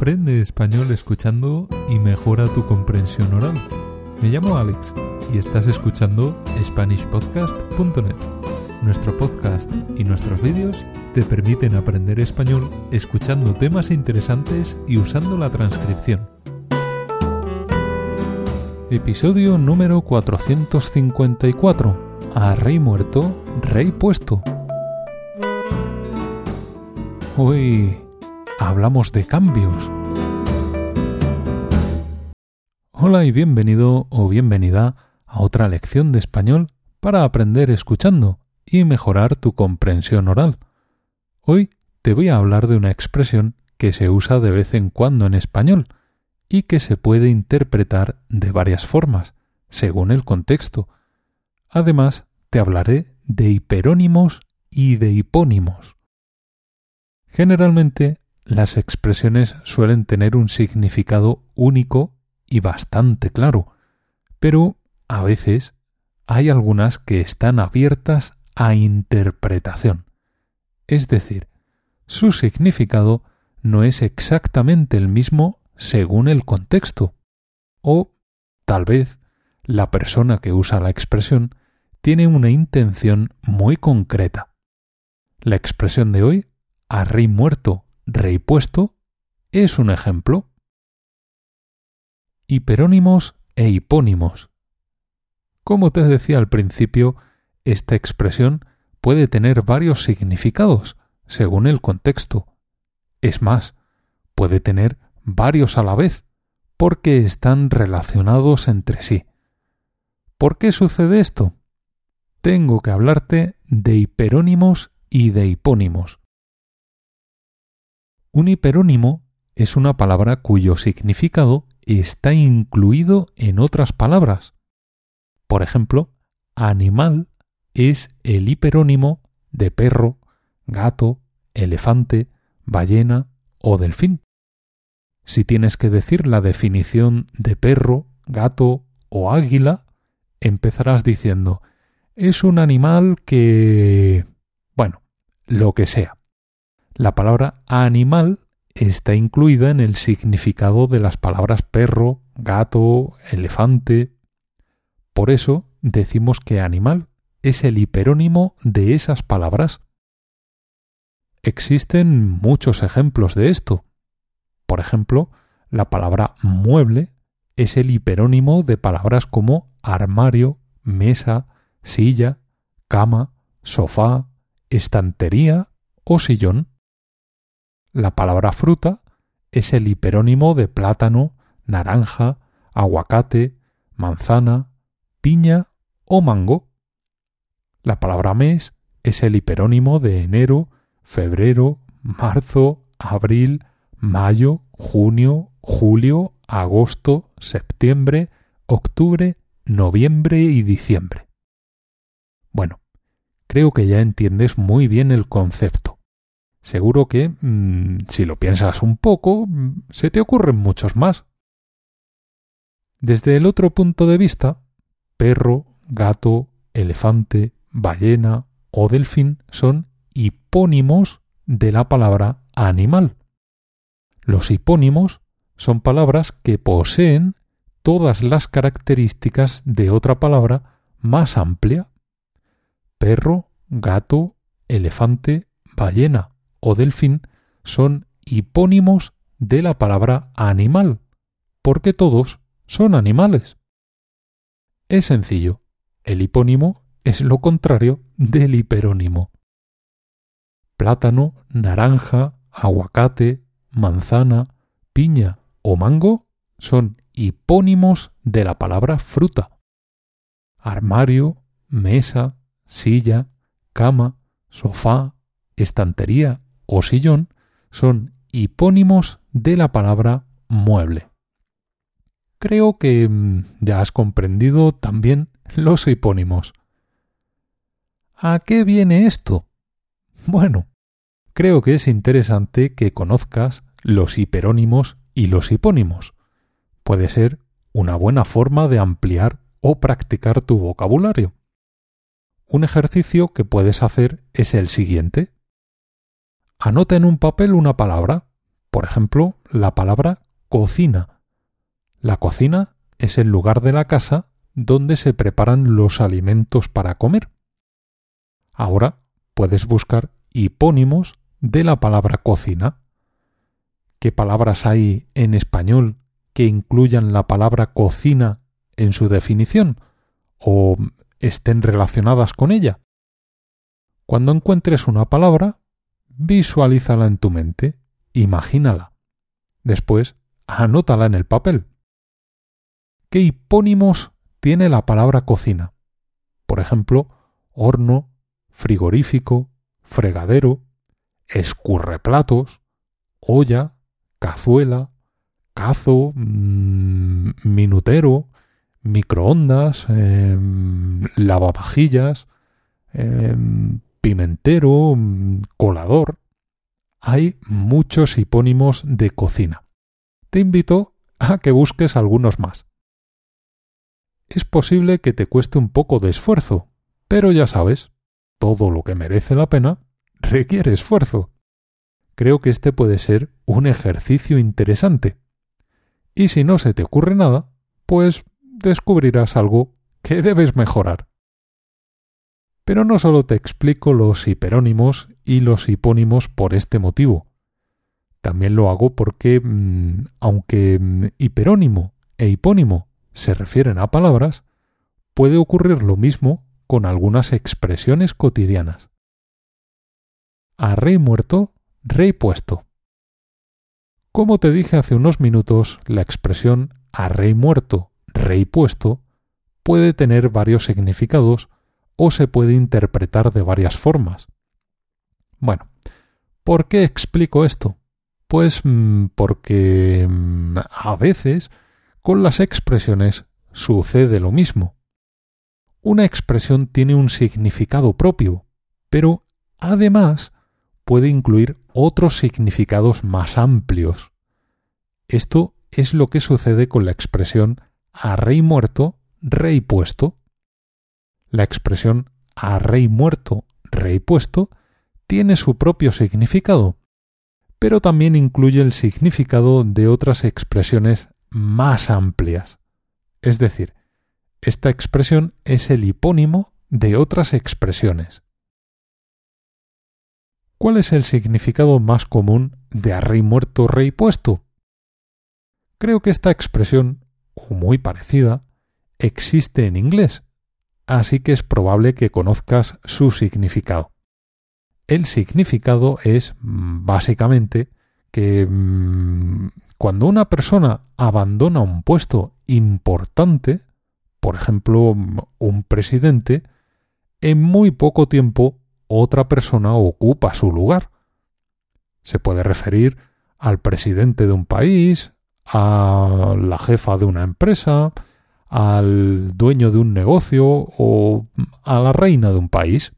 Aprende español escuchando y mejora tu comprensión oral. Me llamo Alex y estás escuchando SpanishPodcast.net. Nuestro podcast y nuestros vídeos te permiten aprender español escuchando temas interesantes y usando la transcripción. Episodio número 454. A rey muerto, rey puesto. Hoy hablamos de cambios. Hola y bienvenido o bienvenida a otra lección de español para aprender escuchando y mejorar tu comprensión oral. Hoy te voy a hablar de una expresión que se usa de vez en cuando en español y que se puede interpretar de varias formas, según el contexto. Además, te hablaré de hiperónimos y de hipónimos. Generalmente, las expresiones suelen tener un significado único y bastante claro, pero a veces hay algunas que están abiertas a interpretación. Es decir, su significado no es exactamente el mismo según el contexto. O, tal vez, la persona que usa la expresión tiene una intención muy concreta. La expresión de hoy, a rey muerto, rey puesto, es un ejemplo hiperónimos e hipónimos. Como te decía al principio, esta expresión puede tener varios significados según el contexto. Es más, puede tener varios a la vez, porque están relacionados entre sí. ¿Por qué sucede esto? Tengo que hablarte de hiperónimos y de hipónimos. Un hiperónimo es una palabra cuyo significado está incluido en otras palabras. Por ejemplo, animal es el hiperónimo de perro, gato, elefante, ballena o delfín. Si tienes que decir la definición de perro, gato o águila, empezarás diciendo es un animal que... bueno, lo que sea. La palabra animal está incluida en el significado de las palabras perro, gato, elefante. Por eso decimos que animal es el hiperónimo de esas palabras. Existen muchos ejemplos de esto. Por ejemplo, la palabra mueble es el hiperónimo de palabras como armario, mesa, silla, cama, sofá, estantería o sillón. La palabra fruta es el hiperónimo de plátano, naranja, aguacate, manzana, piña o mango. La palabra mes es el hiperónimo de enero, febrero, marzo, abril, mayo, junio, julio, agosto, septiembre, octubre, noviembre y diciembre. Bueno, creo que ya entiendes muy bien el concepto. Seguro que, mm, si lo piensas un poco, mm, se te ocurren muchos más. Desde el otro punto de vista, perro, gato, elefante, ballena o delfín son hipónimos de la palabra animal. Los hipónimos son palabras que poseen todas las características de otra palabra más amplia. Perro, gato, elefante, ballena o delfín son hipónimos de la palabra animal, porque todos son animales. Es sencillo, el hipónimo es lo contrario del hiperónimo. Plátano, naranja, aguacate, manzana, piña o mango son hipónimos de la palabra fruta. Armario, mesa, silla, cama, sofá, estantería o sillón son hipónimos de la palabra mueble. Creo que mm, ya has comprendido también los hipónimos. ¿A qué viene esto? Bueno, creo que es interesante que conozcas los hiperónimos y los hipónimos. Puede ser una buena forma de ampliar o practicar tu vocabulario. Un ejercicio que puedes hacer es el siguiente. Anota en un papel una palabra. Por ejemplo, la palabra cocina. La cocina es el lugar de la casa donde se preparan los alimentos para comer. Ahora puedes buscar hipónimos de la palabra cocina. ¿Qué palabras hay en español que incluyan la palabra cocina en su definición o estén relacionadas con ella? Cuando encuentres una palabra, visualízala en tu mente, imagínala. Después, anótala en el papel. ¿Qué hipónimos tiene la palabra cocina? Por ejemplo, horno, frigorífico, fregadero, escurreplatos, olla, cazuela, cazo, mm, minutero, microondas, em, lavavajillas, em, pimentero, mm, colador. Hay muchos hipónimos de cocina. Te invito a que busques algunos más. Es posible que te cueste un poco de esfuerzo, pero ya sabes, todo lo que merece la pena requiere esfuerzo. Creo que este puede ser un ejercicio interesante. Y si no se te ocurre nada, pues descubrirás algo que debes mejorar. Pero no solo te explico los hiperónimos y los hipónimos por este motivo. También lo hago porque, mm, aunque mm, hiperónimo e hipónimo se refieren a palabras, puede ocurrir lo mismo con algunas expresiones cotidianas. A rey muerto, rey puesto. Como te dije hace unos minutos, la expresión a rey muerto, rey puesto puede tener varios significados o se puede interpretar de varias formas. Bueno, ¿por qué explico esto? Pues mm, porque mm, a veces con las expresiones sucede lo mismo. Una expresión tiene un significado propio, pero además puede incluir otros significados más amplios. Esto es lo que sucede con la expresión a rey muerto, rey puesto. La expresión a rey muerto, rey puesto tiene su propio significado, pero también incluye el significado de otras expresiones más amplias. Es decir, esta expresión es el hipónimo de otras expresiones. ¿Cuál es el significado más común de a rey muerto, rey puesto? Creo que esta expresión, o muy parecida, existe en inglés, así que es probable que conozcas su significado. El significado es mm, básicamente que mm, cuando una persona abandona un puesto importante, por ejemplo, un presidente, en muy poco tiempo otra persona ocupa su lugar. Se puede referir al presidente de un país, a la jefa de una empresa, al dueño de un negocio o a la reina de un país.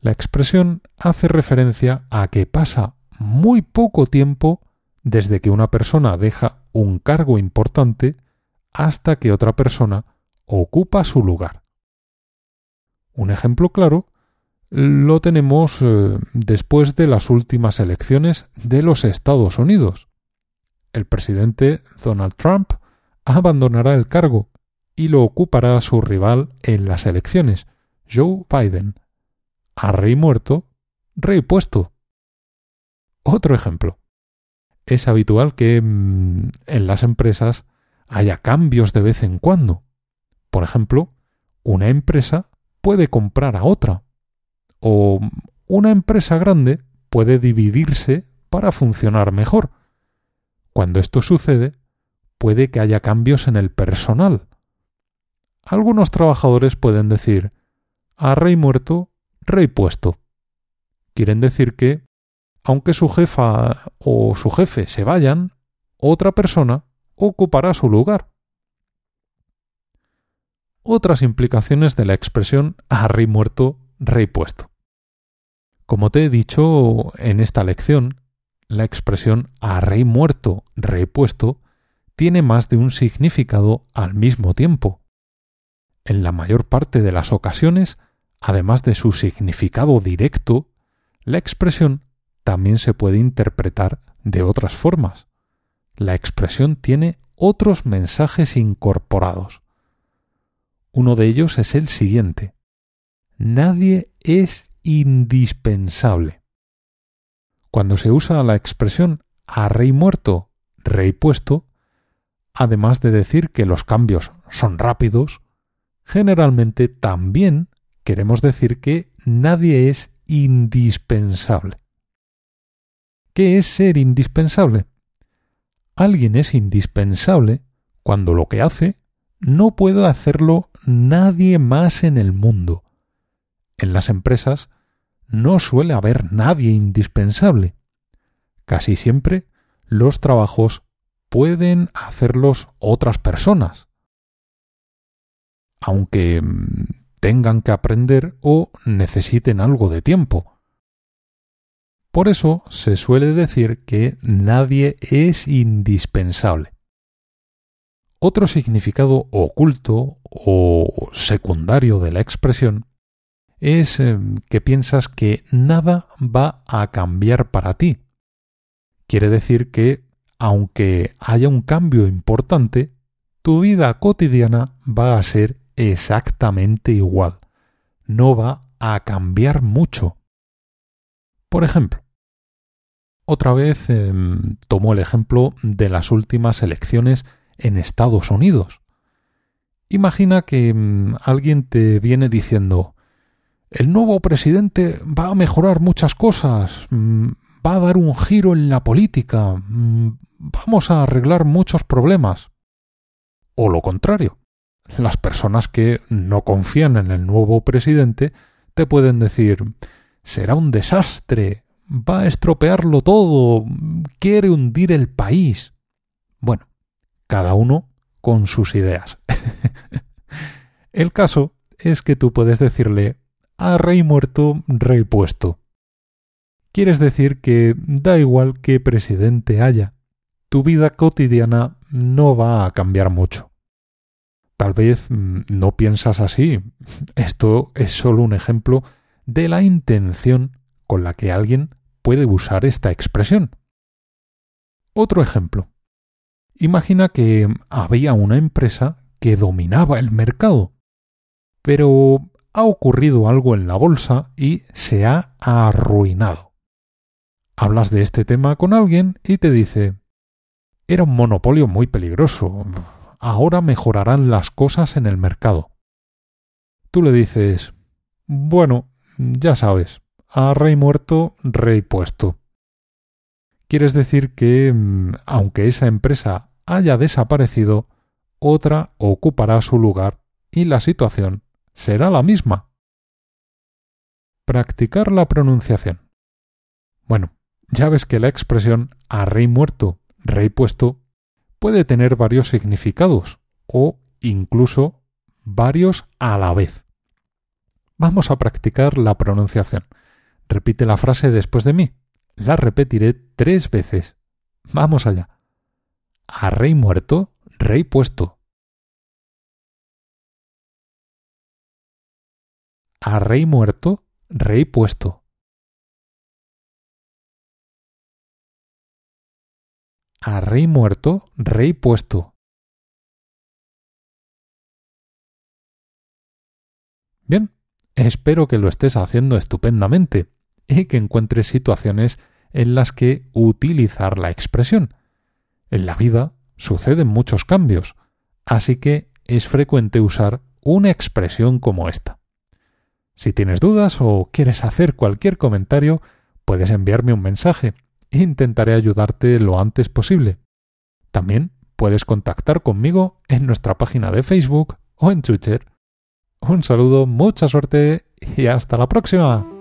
La expresión hace referencia a que pasa muy poco tiempo desde que una persona deja un cargo importante hasta que otra persona ocupa su lugar. Un ejemplo claro lo tenemos eh, después de las últimas elecciones de los Estados Unidos. El presidente Donald Trump abandonará el cargo y lo ocupará su rival en las elecciones, Joe Biden. A rey muerto, rey puesto. Otro ejemplo. Es habitual que mm, en las empresas haya cambios de vez en cuando. Por ejemplo, una empresa puede comprar a otra. O una empresa grande puede dividirse para funcionar mejor. Cuando esto sucede, puede que haya cambios en el personal. Algunos trabajadores pueden decir a rey muerto, rey puesto. Quieren decir que, aunque su jefa o su jefe se vayan, otra persona ocupará su lugar. Otras implicaciones de la expresión a rey muerto, rey puesto. Como te he dicho en esta lección, la expresión a rey muerto, rey puesto tiene más de un significado al mismo tiempo. En la mayor parte de las ocasiones, además de su significado directo, la expresión también se puede interpretar de otras formas. La expresión tiene otros mensajes incorporados. Uno de ellos es el siguiente. Nadie es indispensable. Cuando se usa la expresión a rey muerto, rey puesto, además de decir que los cambios son rápidos, generalmente también queremos decir que nadie es indispensable. ¿Qué es ser indispensable? Alguien es indispensable cuando lo que hace no puede hacerlo nadie más en el mundo. En las empresas no suele haber nadie indispensable. Casi siempre los trabajos pueden hacerlos otras personas, aunque mm, tengan que aprender o necesiten algo de tiempo. Por eso se suele decir que nadie es indispensable. Otro significado oculto o secundario de la expresión es eh, que piensas que nada va a cambiar para ti. Quiere decir que, aunque haya un cambio importante, tu vida cotidiana va a ser exactamente igual. No va a cambiar mucho. Por ejemplo, otra vez em, tomo el ejemplo de las últimas elecciones en Estados Unidos. Imagina que em, alguien te viene diciendo el nuevo presidente va a mejorar muchas cosas, mm, va a dar un giro en la política, mm, vamos a arreglar muchos problemas. O lo contrario, las personas que no confían en el nuevo presidente te pueden decir será un desastre, va a estropearlo todo, quiere hundir el país. Bueno, cada uno con sus ideas. el caso es que tú puedes decirle a rey muerto, rey puesto. Quieres decir que da igual qué presidente haya, tu vida cotidiana no va a cambiar mucho. Tal vez mm, no piensas así. Esto es solo un ejemplo de la intención con la que alguien puede usar esta expresión. Otro ejemplo. Imagina que había una empresa que dominaba el mercado, pero ha ocurrido algo en la bolsa y se ha arruinado. Hablas de este tema con alguien y te dice era un monopolio muy peligroso ahora mejorarán las cosas en el mercado. Tú le dices, bueno, ya sabes, a rey muerto, rey puesto. Quieres decir que, mm, aunque esa empresa haya desaparecido, otra ocupará su lugar y la situación será la misma. Practicar la pronunciación. Bueno, ya ves que la expresión a rey muerto, rey puesto puede tener varios significados o incluso varios a la vez. Vamos a practicar la pronunciación. Repite la frase después de mí. La repetiré tres veces. Vamos allá. A rey muerto, rey puesto. A rey muerto, rey puesto. A rey muerto, rey puesto. Bien, espero que lo estés haciendo estupendamente y que encuentres situaciones en las que utilizar la expresión. En la vida suceden muchos cambios, así que es frecuente usar una expresión como esta. Si tienes dudas o quieres hacer cualquier comentario, puedes enviarme un mensaje intentaré ayudarte lo antes posible. También puedes contactar conmigo en nuestra página de Facebook o en Twitter. Un saludo, mucha suerte y hasta la próxima.